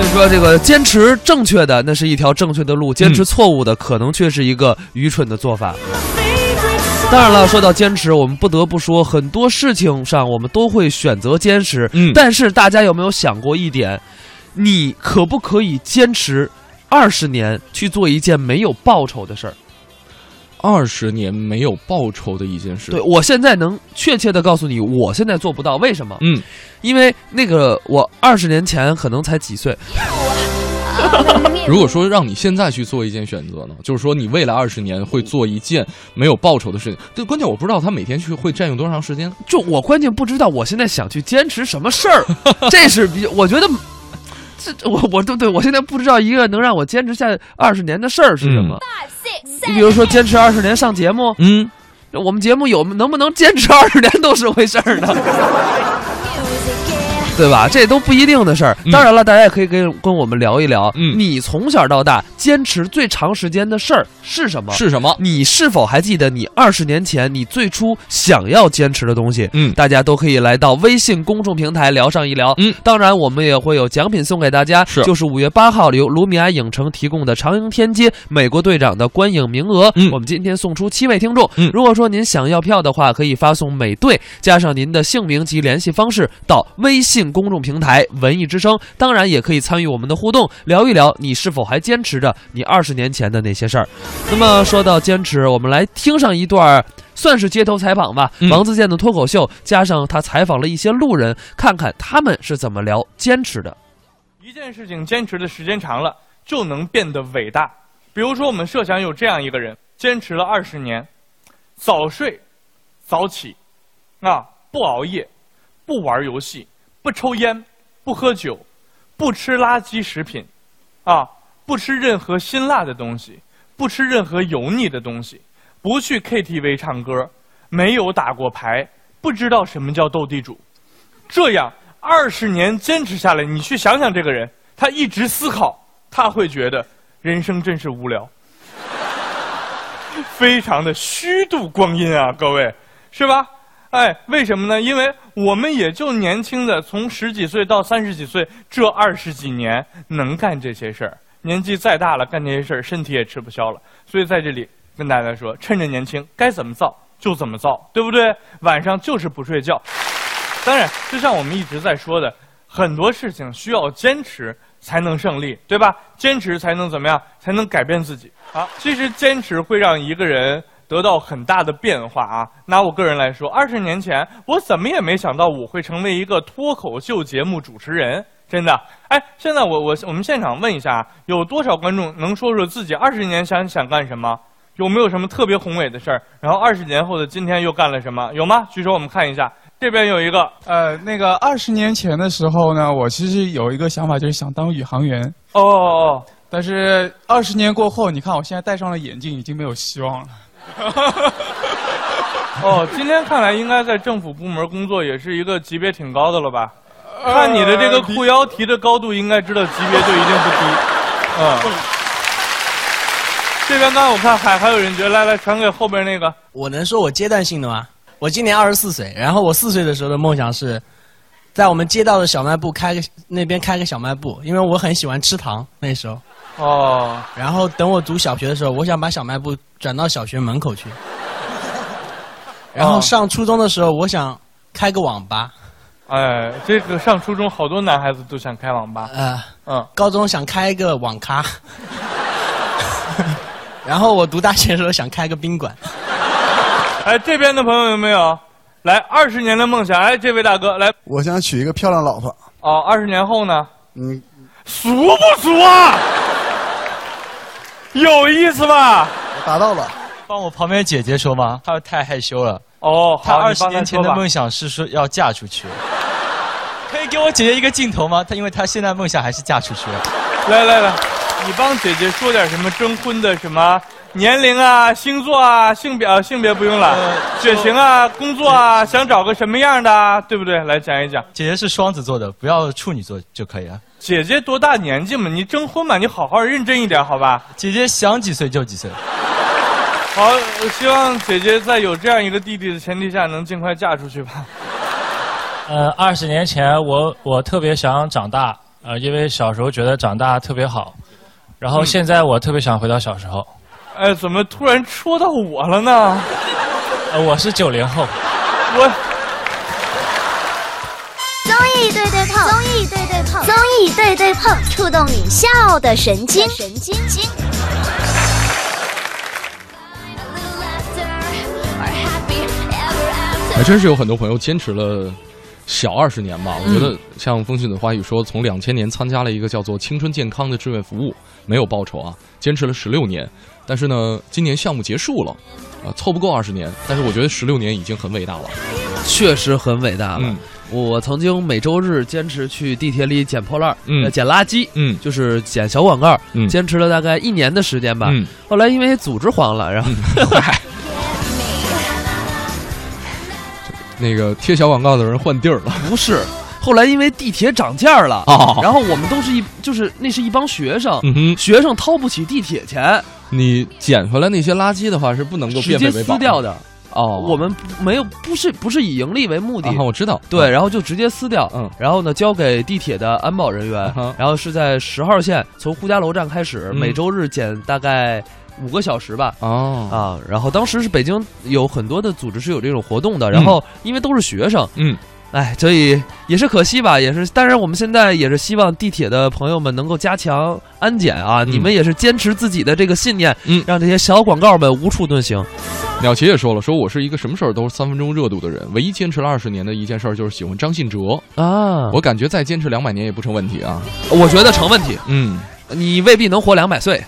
所以说，这个坚持正确的那是一条正确的路，坚持错误的可能却是一个愚蠢的做法。当然了，说到坚持，我们不得不说，很多事情上我们都会选择坚持。嗯但是大家有没有想过一点，你可不可以坚持二十年去做一件没有报酬的事儿？二十年没有报酬的一件事。对，我现在能确切的告诉你，我现在做不到，为什么？嗯，因为那个我二十年前可能才几岁，如果说让你现在去做一件选择呢，就是说你未来二十年会做一件没有报酬的事情。这关键我不知道他每天去会占用多长时间。就我关键不知道我现在想去坚持什么事儿，这是比我觉得。这我我对对，我现在不知道一个能让我坚持下二十年的事儿是什么。你比如说坚持二十年上节目，嗯，我们节目有能不能坚持二十年都是回事儿呢，对吧？这都不一定的事儿。嗯当然了，大家也可以跟跟我们聊一聊，嗯你从小到大坚持最长时间的事儿是什么？是什么？你是否还记得你二十年前你最初想要坚持的东西？嗯大家都可以来到微信公众平台聊上一聊。嗯，当然我们也会有奖品送给大家，是就是五月八号由卢米埃影城提供的长鹰天街美国队长的观影名额。嗯我们今天送出七位听众。嗯如果说您想要票的话，可以发送美队加上您的姓名及联系方式到微信公众平台文艺之声。当然也可以参与我们的互动，聊一聊你是否还坚持着你二十年前的那些事儿。那么说到坚持，我们来听上一段儿算是街头采访吧，嗯王自健的脱口秀，加上他采访了一些路人，看看他们是怎么聊坚持的。一件事情坚持的时间长了，就能变得伟大。比如说，我们设想有这样一个人，坚持了二十年，早睡，早起，啊，不熬夜，不玩游戏，不抽烟，不喝酒，不吃垃圾食品，啊，不吃任何辛辣的东西，不吃任何油腻的东西，不去 KTV 唱歌，没有打过牌，不知道什么叫斗地主。这样二十年坚持下来，你去想想这个人，他一直思考，他会觉得人生真是无聊，非常的虚度光阴啊，各位，是吧？哎，为什么呢？因为我们也就年轻的从十几岁到三十几岁这二十几年能干这些事儿，年纪再大了干这些事儿，身体也吃不消了。所以在这里跟大家说，趁着年轻，该怎么造就怎么造，对不对？晚上就是不睡觉。当然，就像我们一直在说的，很多事情需要坚持才能胜利，对吧？坚持才能怎么样？才能改变自己啊！其实坚持会让一个人得到很大的变化啊。拿我个人来说，二十年前我怎么也没想到我会成为一个脱口秀节目主持人，真的。哎，现在我我我们现场问一下，有多少观众能说说自己二十年前想干什么？有没有什么特别宏伟的事儿？然后二十年后的今天又干了什么？有吗？举手，我们看一下。这边有一个，呃，那个二十年前的时候呢，我其实有一个想法，就是想当宇航员。哦哦哦，但是二十年过后，你看我现在戴上了眼镜，已经没有希望了。哦，今天看来应该在政府部门工作，也是一个级别挺高的了吧？看你的这个裤腰提的高度，应该知道级别就一定不低。嗯。这边刚刚我看还还有人觉得，来来传给后边那个。我能说我阶段性的吗？我今年二十四岁，然后我四岁的时候的梦想是，在我们街道的小卖部开个那边开个小卖部，因为我很喜欢吃糖那时候。哦。然后等我读小学的时候，我想把小卖部转到小学门口去。然后上初中的时候，我想开个网吧。哎，这个上初中好多男孩子都想开网吧。呃，嗯。高中想开一个网咖。然后我读大学的时候想开个宾馆。哎，这边的朋友有没有？来，二十年的梦想，哎，这位大哥，来。我想娶一个漂亮老婆。哦，二十年后呢？嗯，俗不俗啊？有意思吧？我达到了。帮我旁边姐姐说吗？她太害羞了。哦，她二十年前的梦想是说要嫁出去。可以给我姐姐一个镜头吗？她因为她现在梦想还是嫁出去。来来来，你帮姐姐说点什么征婚的什么年龄啊、星座啊、性别啊，性别不用了，血型啊、工作啊，想找个什么样的啊，对不对？来讲一讲。姐姐是双子座的，不要处女座就可以了。姐姐多大年纪嘛？你征婚嘛？你好好认真一点，好吧？姐姐想几岁就几岁。好，我希望姐姐在有这样一个弟弟的前提下，能尽快嫁出去吧。呃，二十年前我我特别想长大，呃，因为小时候觉得长大特别好，然后现在我特别想回到小时候。哎，怎么突然戳到我了呢？呃，我是九零后。我综艺对对碰，综艺对对碰，触动你笑的神经，神经经。还真是有很多朋友坚持了小二十年吧。我觉得像风信子花语说，从两千年参加了一个叫做“青春健康”的志愿服务，没有报酬啊，坚持了十六年。但是呢，今年项目结束了，啊，凑不够二十年。但是我觉得十六年已经很伟大了，确实很伟大了。嗯我曾经每周日坚持去地铁里捡破烂儿，嗯呃捡垃圾，嗯就是捡小广告，嗯坚持了大概一年的时间吧。嗯，后来因为组织黄了，然后那个贴小广告的人换地儿了。不是，后来因为地铁涨价了，哦然后我们都是一就是那是一帮学生，嗯哼，学生掏不起地铁钱，你捡回来那些垃圾的话是不能够直接变废为宝撕掉的。哦。我们没有不是不是以盈利为目的，啊，我知道，对，嗯。然后就直接撕掉，嗯。然后呢交给地铁的安保人员。嗯，然后是在十号线从呼家楼站开始，嗯。每周日减大概五个小时吧。哦，啊，然后当时是北京有很多的组织是有这种活动的，然后因为都是学生，嗯，哎，所以也是可惜吧，也是，当然我们现在也是希望地铁的朋友们能够加强安检啊，你们也是坚持自己的这个信念，嗯让这些小广告们无处遁形。鸟奇也说了，说我是一个什么事儿都是三分钟热度的人，唯一坚持了二十年的一件事儿就是喜欢张信哲。啊，我感觉再坚持两百年也不成问题啊。我觉得成问题，嗯，你未必能活两百岁。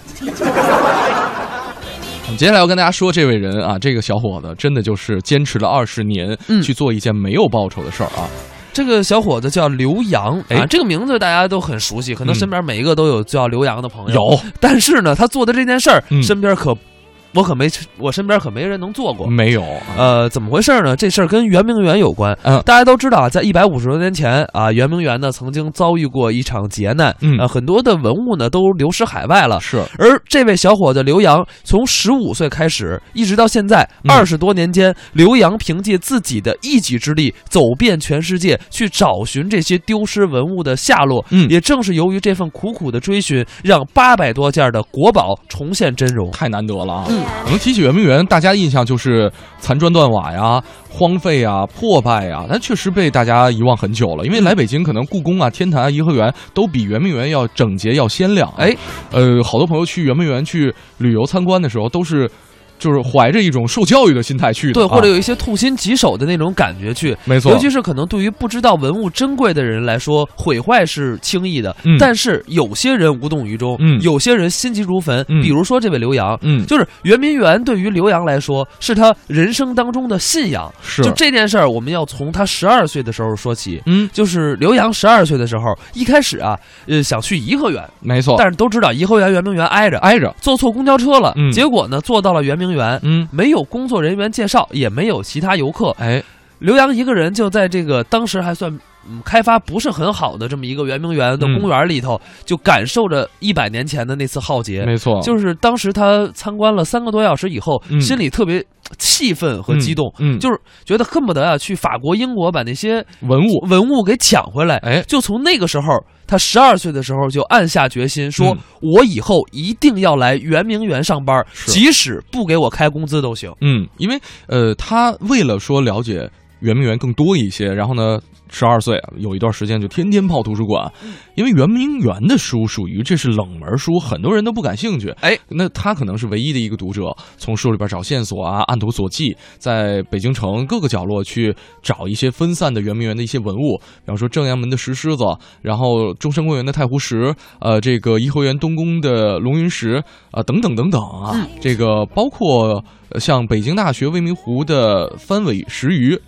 接下来要跟大家说，这位人啊，这个小伙子真的就是坚持了二十年，嗯去做一件没有报酬的事儿啊。这个小伙子叫刘洋，啊哎，这个名字大家都很熟悉，可能嗯身边每一个都有叫刘洋的朋友。有，但是呢，他做的这件事儿，嗯身边可我可没，我身边可没人能做过。没有？呃，怎么回事呢？这事儿跟圆明园有关。嗯大家都知道啊，在一百五十多年前啊，圆明园呢曾经遭遇过一场劫难，嗯呃，很多的文物呢都流失海外了。是，而这位小伙子刘洋，从十五岁开始，一直到现在嗯二十多年间，刘洋凭借自己的一己之力，走遍全世界，去找寻这些丢失文物的下落。嗯也正是由于这份苦苦的追寻，让八百多件的国宝重现真容。太难得了啊！可能提起圆明园，大家印象就是残砖断瓦呀、荒废啊、破败呀，但确实被大家遗忘很久了。因为来北京，可能故宫啊、天坛啊、颐和园都比圆明园要整洁、要鲜亮、哎，呃，好多朋友去圆明园去旅游参观的时候，都是就是怀着一种受教育的心态去的，对，或者啊有一些痛心疾首的那种感觉去。没错尤其是可能对于不知道文物珍贵的人来说，毁坏是轻易的，嗯但是有些人无动于衷，嗯有些人心急如焚。嗯比如说这位刘洋，嗯就是圆明园对于刘洋来说是他人生当中的信仰。是就这件事儿，我们要从他十二岁的时候说起。嗯，就是刘洋十二岁的时候，一开始啊，呃，想去颐和园，没错，但是都知道颐和园、圆明园挨着，挨着，坐错公交车了，嗯结果呢，坐到了圆明园，嗯，没有工作人员介绍，也没有其他游客，哎，刘洋一个人就在这个当时还算嗯开发不是很好的这么一个圆明园的嗯。公园里头，就感受着一百年前的那次浩劫。没错，就是当时他参观了三个多小时以后，嗯。心里特别气愤和激动，就是觉得恨不得啊去法国、英国把那些文物，文物给抢回来。哎，就从那个时候，他十二岁的时候就暗下决心，说、嗯我以后一定要来圆明园上班，即使不给我开工资都行。嗯，因为呃，他为了说了解圆明园更多一些，然后呢，十二岁有一段时间就天天泡图书馆，因为圆明园的书属于这是冷门书，很多人都不感兴趣。哎，那他可能是唯一的一个读者，从书里边找线索啊，按图索骥，在北京城各个角落去找一些分散的圆明园的一些文物，比方说正阳门的石狮子，然后中山公园的太湖石，呃，这个颐和园东宫的龙云石，啊、等等等等啊，这个包括呃像北京大学未名湖的翻尾石鱼，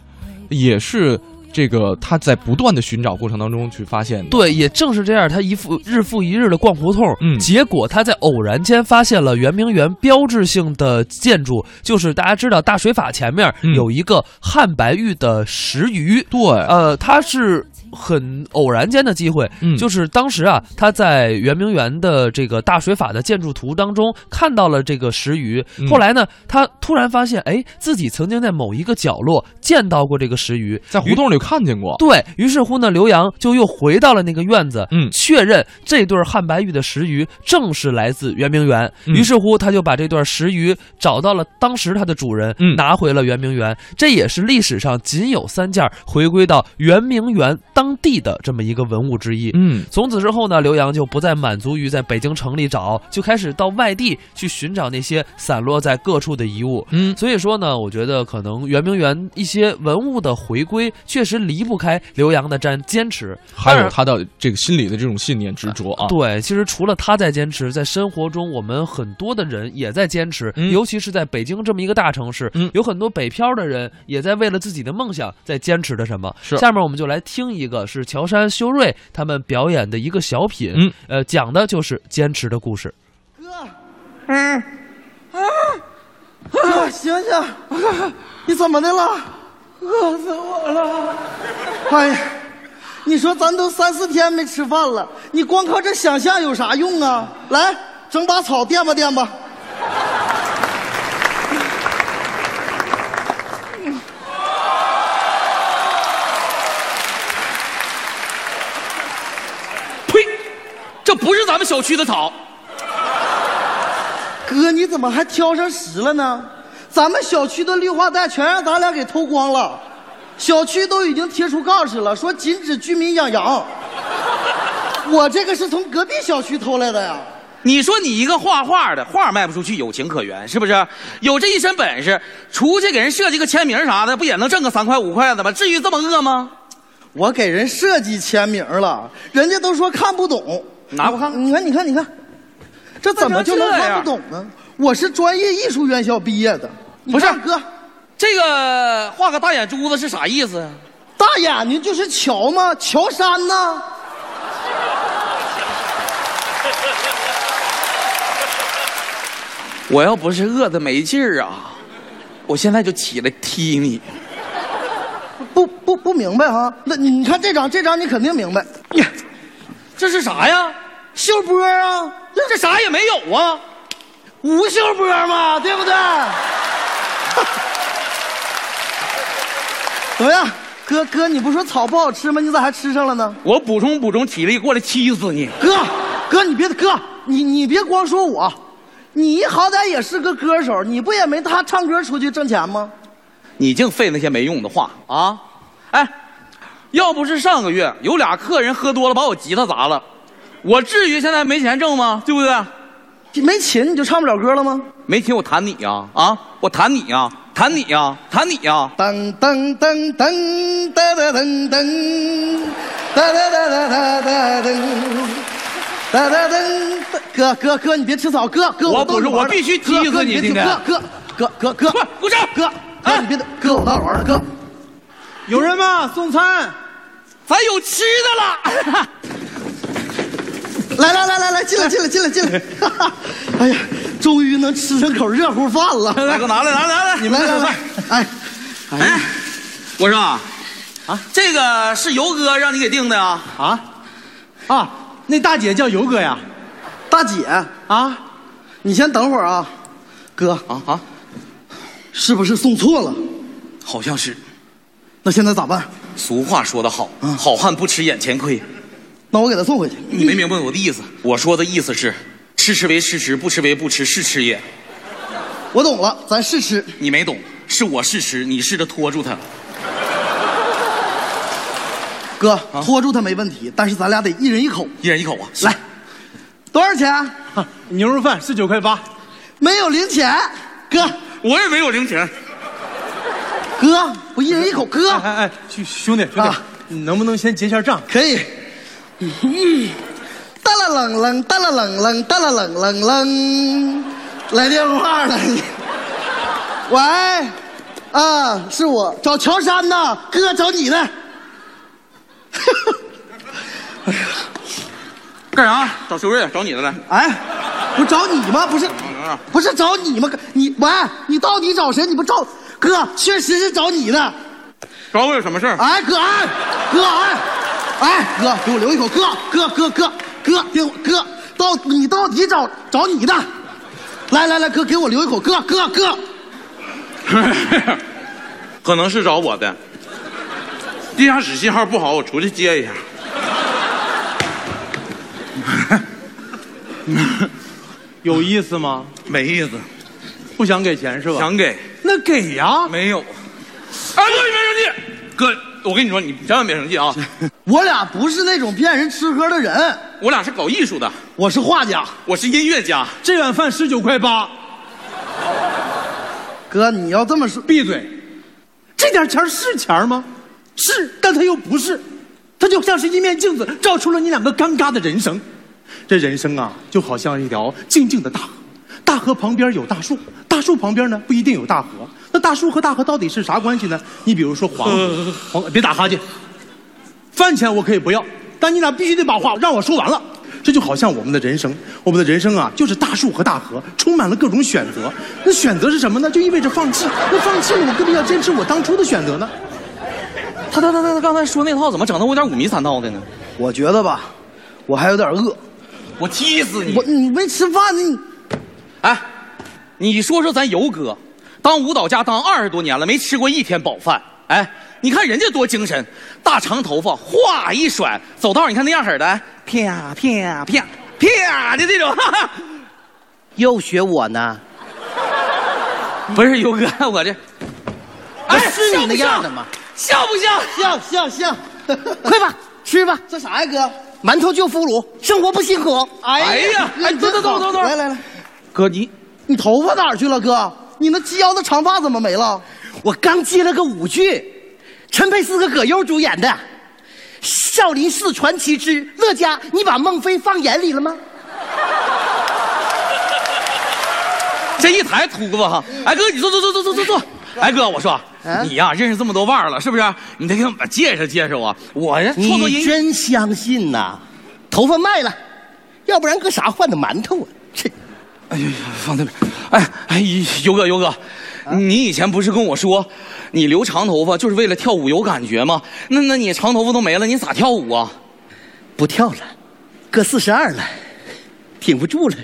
也是这个他在不断的寻找过程当中去发现的。对，也正是这样，他一复日复一日的逛胡同，嗯结果他在偶然间发现了圆明园标志性的建筑，就是大家知道大水法前面嗯有一个汉白玉的石鱼，对，呃，他是。很偶然间的机会，嗯就是当时啊，他在圆明园的这个大水法的建筑图当中看到了这个石鱼。嗯后来呢，他突然发现，哎，自己曾经在某一个角落见到过这个石鱼，在胡同里看见过。对于是乎呢，刘洋就又回到了那个院子，嗯确认这对汉白玉的石鱼正是来自圆明园。嗯于是乎，他就把这段石鱼找到了当时它的主人，嗯拿回了圆明园。这也是历史上仅有三件回归到圆明园当地的这么一个文物之一。嗯，从此之后呢，刘洋就不再满足于在北京城里找，就开始到外地去寻找那些散落在各处的遗物。嗯所以说呢，我觉得可能圆明园一些文物的回归，确实离不开刘洋的坚坚持。还有他的这个心里的这种信念执着啊。对，其实除了他在坚持，在生活中我们很多的人也在坚持，嗯尤其是在北京这么一个大城市，嗯有很多北漂的人也在为了自己的梦想在坚持着什么。是下面我们就来听一个是乔杉、修睿他们表演的一个小品，嗯，呃，讲的就是坚持的故事。嗯，啊，啊，醒醒，你怎么的了？饿死我了！哎呀，你说咱都三四天没吃饭了，你光靠这想象有啥用啊？来，整把草垫吧垫吧。呸！这不是咱们小区的草。哥，你怎么还挑上食了呢？咱们小区的绿化带全让咱俩给偷光了，小区都已经贴出告示了，说禁止居民养羊。我这个是从隔壁小区偷来的呀。你说你一个画画的，画卖不出去，有情可原，是不是？有这一身本事，出去给人设计个签名啥的，不也能挣个三块五块的吗？至于这么饿吗？我给人设计签名了，人家都说看不懂。拿我看看你看，你看，你看，这怎么就能看不懂呢？我是专业艺术院校毕业的。不是哥，这个画个大眼珠子是啥意思？大眼睛就是乔吗？乔杉呢？我要不是饿的没劲儿啊，我现在就起来踢你。不不不明白哈？那你你看这张，这张你肯定明白。呀，这是啥呀？秀波啊，这啥也没有啊，吴秀波嘛，对不对？怎么样，哥哥？你不说草不好吃吗？你咋还吃上了呢？我补充补充体力，过来气死你！哥哥，你别哥，你你别光说我，你好歹也是个歌手，你不也没他唱歌出去挣钱吗？你净费那些没用的话啊！哎，要不是上个月有俩客人喝多了把我吉他砸了，我至于现在没钱挣吗？对不对？没琴你就唱不了歌了吗？没琴我弹你呀！啊，我弹你呀，弹你呀，弹你呀！噔噔噔噔噔噔噔噔，哒哒哒哒哒哒噔，哒哒噔。哥哥哥，你别吃草，哥哥我不是我必须踢死哥哥你今天别听哥哥哥哥哥，鼓掌！哥哥你别哥我逗你玩了哥。有人吗？送餐，咱有吃的了。来来来来来，进来进来进来进来！哎呀，终于能吃上口热乎饭了。来，给我拿来，拿来，拿来！你们来来来，哎，哎，我说啊，啊，这个是游哥让你给定的啊？啊，啊，那大姐叫游哥呀？大姐啊，你先等会儿啊，哥啊啊，是不是送错了？好像是。那现在咋办？俗话说得好，好汉不吃眼前亏。那我给他送回去。你没明白我的意思？我说的意思是，吃吃为吃吃，不吃为不吃，是吃也。我懂了，咱试吃。你没懂，是我试吃，你试着拖住他。哥，拖住他没问题，但是咱俩得一人一口。一人一口啊！来，多少钱？牛肉饭十九块八，没有零钱。哥，我也没有零钱。哥，我一人一口。哥，哎哎，兄兄弟兄弟，你能不能先结下账？可以。嗯，哒啦冷冷，哒啦冷冷，哒啦冷冷冷，来电话了。喂，啊，是我找乔杉呢，哥找你呢。干啥？找修睿，找你的来。哎，不找你吗？不是，啊不是找你吗？你喂，你到底找谁？你不找哥？确实是找你的。找我有什么事儿？哎，哥，哎，哥，哎，哎，哥，给我留一口。哥，哥，哥，哥，哥，给我哥，到你到底找找你的？来来来，哥，给我留一口。哥，哥，哥，可能是找我的。地下室信号不好，我出去接一下。有意思吗？没意思，不想给钱是吧？想给，那给呀。没有。哎，哥，你别生气，哥，我跟你说，你千万别生气啊！我俩不是那种骗人吃喝的人，我俩是搞艺术的，我是画家，我是音乐家。这碗饭十九块八。哥，你要这么说，闭嘴！这点钱是钱吗？是，但它又不是，它就像是一面镜子，照出了你两个尴尬的人生。这人生啊，就好像一条静静的大河，大河旁边有大树，大树旁边呢不一定有大河。那大树和大河到底是啥关系呢？你比如说黄河，黄别打哈欠。饭钱我可以不要，但你俩必须得把话让我说完了。这就好像我们的人生，我们的人生啊，就是大树和大河，充满了各种选择。那选择是什么呢？就意味着放弃。那放弃了，我更必要坚持我当初的选择呢？他他他他他刚才说那套怎么整的我有点五迷三道的呢？我觉得吧，我还有点饿。我踢死你！我你没吃饭呢？你，哎，你说说咱游哥，当舞蹈家当二十多年了，没吃过一天饱饭。哎，你看人家多精神，大长头发，哗一甩，走道你看那样式的，啪啪啪啪的这种，哈 哈又学我呢？不是优哥，我这，哎，是你那样的吗？像不像？像像像，快吧，吃吧。这啥呀，哥？馒头就腐乳，生活不辛苦。哎呀，哎，走走走走走，来来来，哥你你头发哪儿去了，哥？你那及腰的长发怎么没了？我刚接了个舞剧，陈佩斯和葛优主演的《少林寺传奇之乐嘉》，你把孟非放眼里了吗？这一抬秃子哈！哎哥，你坐坐坐坐坐坐坐。哎哥，我说你呀，认识这么多腕儿了，是不是？你得给我们介绍介绍啊！我呀，你真相信呐？头发卖了，要不然搁啥换的馒头啊？这，哎呀，放那边。哎哎，游哥游哥，你以前不是跟我说，你留长头发就是为了跳舞有感觉吗？那那你长头发都没了，你咋跳舞啊？不跳了，哥四十二了，挺不住了。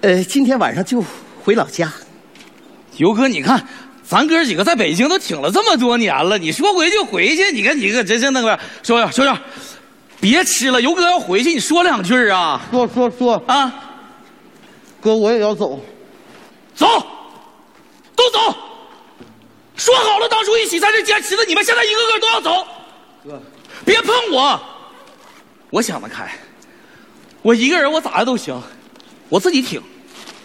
呃，今天晚上就回老家。游哥，你看，咱哥几个在北京都挺了这么多年了，你说回就回去，你看你可真是那个，说说说，别吃了，游哥要回去，你说两句啊。说说说啊，哥，我也要走，走，都走。说好了，当初一起在这坚持的，你们现在一个个都要走。哥，别碰我，我想得开，我一个人我咋的都行，我自己挺，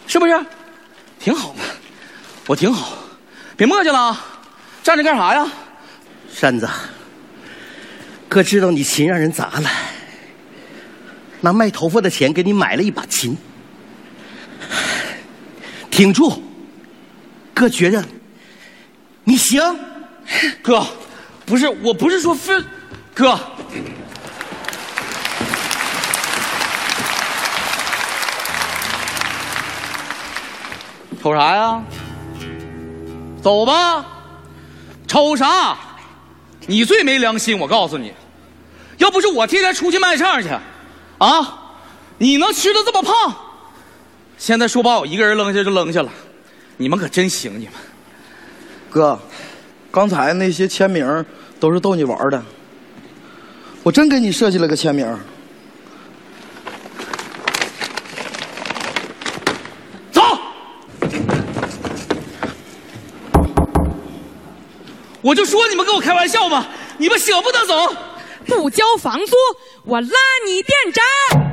是不是？挺好的。我挺好，别磨叽了啊，站着干啥呀？山子，哥知道你琴让人砸了，拿卖头发的钱给你买了一把琴，挺住，哥觉着你行。哥，不是，我不是说非，哥，瞅啥呀？走吧，瞅啥？你最没良心！我告诉你，要不是我天天出去卖唱去，啊，你能吃的这么胖？现在说把我一个人扔下就扔下了，你们可真行！你们，哥，刚才那些签名都是逗你玩的，我真给你设计了个签名。走。我就说你们跟我开玩笑吗？你们舍不得走？不交房租，我拉你电闸。